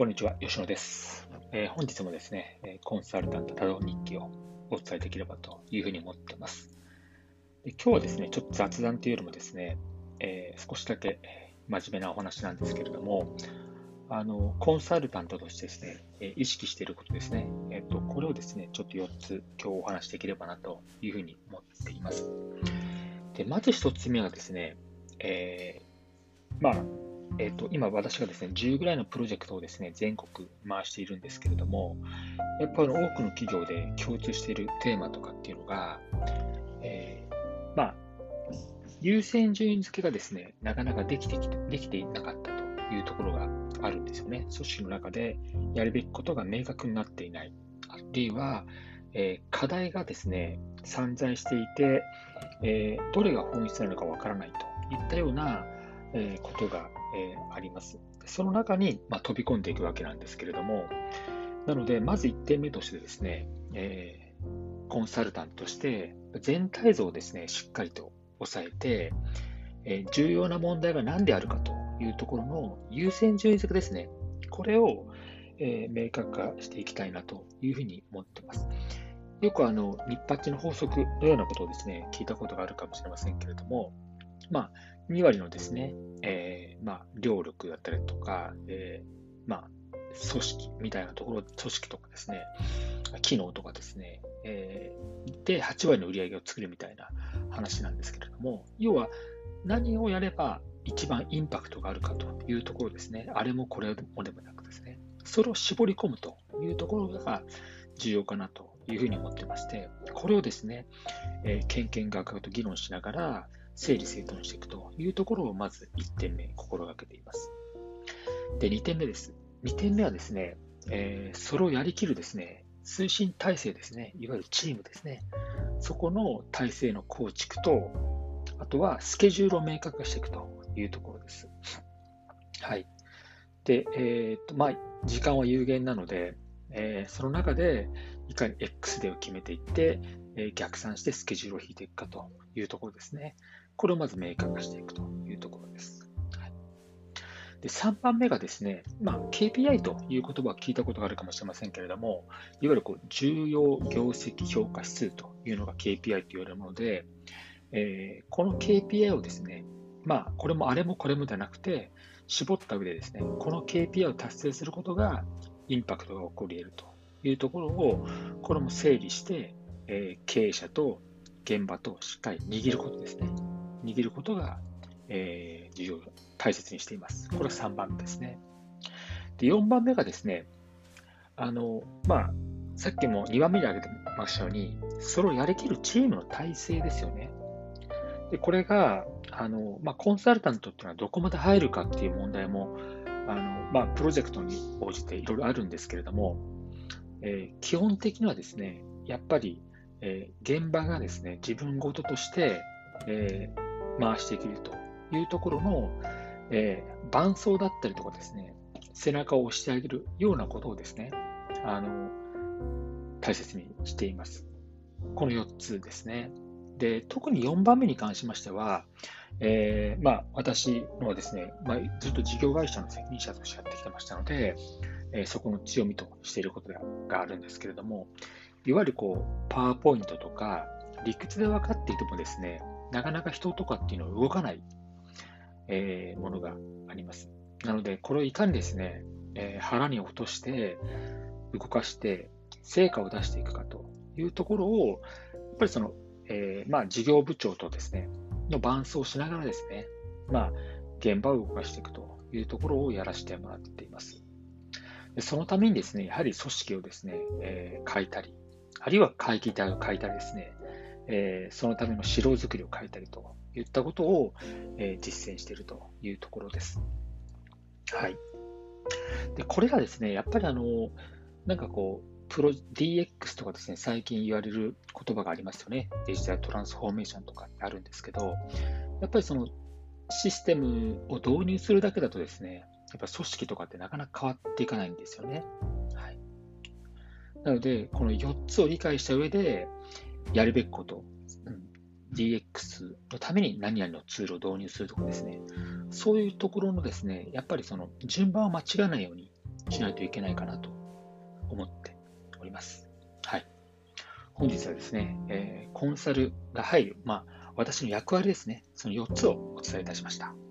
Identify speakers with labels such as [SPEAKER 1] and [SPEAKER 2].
[SPEAKER 1] こんにちは、吉野です。えー本日もですね、コンサルタント多動日記をお伝えできればというふうに思っています。で今日はですね、ちょっと雑談というよりもですね、えー少しだけ真面目なお話なんですけれども、あのコンサルタントとしてですね、え意識していることですね、えっとこれをですね、ちょっと4つ今日お話しできればなというふうに思っています。でまず1つ目はですね、えーまあ、えっと今、私がですね10ぐらいのプロジェクトをですね全国回しているんですけれども、やっぱり多くの企業で共通しているテーマとかっていうのが、えーまあ、優先順位付けがですねなかなかできてきてできていなかったというところがあるんですよね。組織の中でやるべきことが明確になっていない。あるいは、えー課題がですね散在していて、えーどれが本質なのかわからないといったような、えーことが、えーあります。その中に、まあ、飛び込んでいくわけなんですけれども、なので、まず1点目としてですね、えーコンサルタントとして全体像をですね、しっかりと押さえて、え重要な問題が何であるかというところの優先順位付けですね、これを、え明確化していきたいなというふうに思っています。よくあの、ニッパッチの法則のようなことをですね、聞いたことがあるかもしれませんけれども、まあ、2割のですね、えーまあ、両力だったりとか、えーまあ、組織みたいなところ、組織とかですね、機能とかですね、えーで、8割の売り上げを作るみたいな話なんですけれども、要は何をやれば一番インパクトがあるかというところですね、あれもこれもでもなくですね、それを絞り込むというところが重要かなというふうに思ってまして、これをですね、えー、けんけんがくがと議論しながら、整理整頓していくというところをまず1点目心がけています。で、2点目です。2点目はですね、えーそれをやりきるですね、推進体制ですね、いわゆるチームですね、そこの体制の構築と、あとはスケジュールを明確化していくというところです。はい。で、えーっと、まあ、時間は有限なので、えーその中でいかに X デーを決めていって、えー逆算してスケジュールを引いていくかというところですね。これをまず明確化していくというところです。はい、で3番目がですね、まあ、KPI という言葉を聞いたことがあるかもしれませんけれども、いわゆるこう重要業績評価指数というのが KPI と言われるもので、えーこの KPI をですね、まあ、これもあれもこれもではなくて、絞った上でですね、この KPI を達成することがインパクトが起こり得るというところを、これも整理して、えー経営者と現場としっかり握ることですね。握ることが、えー重要、大切にしています。これは3番目ですね。で、4番目がですね、あの、まあ、さっきも2番目に挙げてましたように、それをやりきるチームの体制ですよね。で、これが、あの、まあ、コンサルタントっていうのはどこまで入るかっていう問題も、あの、まあ、プロジェクトに応じていろいろあるんですけれども、えー基本的にはですね、やっぱり、えー現場がですね、自分ごととして、えー回していけるというところの、えー伴走だったりとかですね、背中を押してあげるようなことをですね、あの、大切にしています。この4つですね。で、特に4番目に関しましては、えーまあ、私のはですね、まあ、ずっと事業会社の責任者としてやってきてましたので、えーそこの強みとしていることがあるんですけれども、いわゆるこう、パワーポイントとか、理屈で分かっていてもですね、なかなか人とかっていうのは動かない、えーものがあります。なので、これをいかにですね、えー腹に落として、動かして、成果を出していくかというところを、やっぱりその、えーまあ、事業部長とですね、の伴走しながらですね、まあ、現場を動かしていくというところをやらせてもらっています。でそのためにですね、やはり組織をですね、えー変えたり、あるいは会議体を変えたりですね、えーそのための指導作りを変えたりといったことを、えー実践しているというところです。はい。で、これがですね、やっぱりあの、なんかこう、プロ DX とかですね、最近言われる言葉がありますよね。デジタルトランスフォーメーションとかってあるんですけど、やっぱりそのシステムを導入するだけだとですね、やっぱ組織とかってなかなか変わっていかないんですよね。はい。なので、この4つを理解した上で、やるべきこと、うん、DX のために何々のツールを導入するとかですね、そういうところのですね、やっぱりその順番を間違えないようにしないといけないかなと思っております。はい。本日はですね、えー、コンサルが入る、まあ、私の役割ですね、その4つをお伝えいたしました。はい。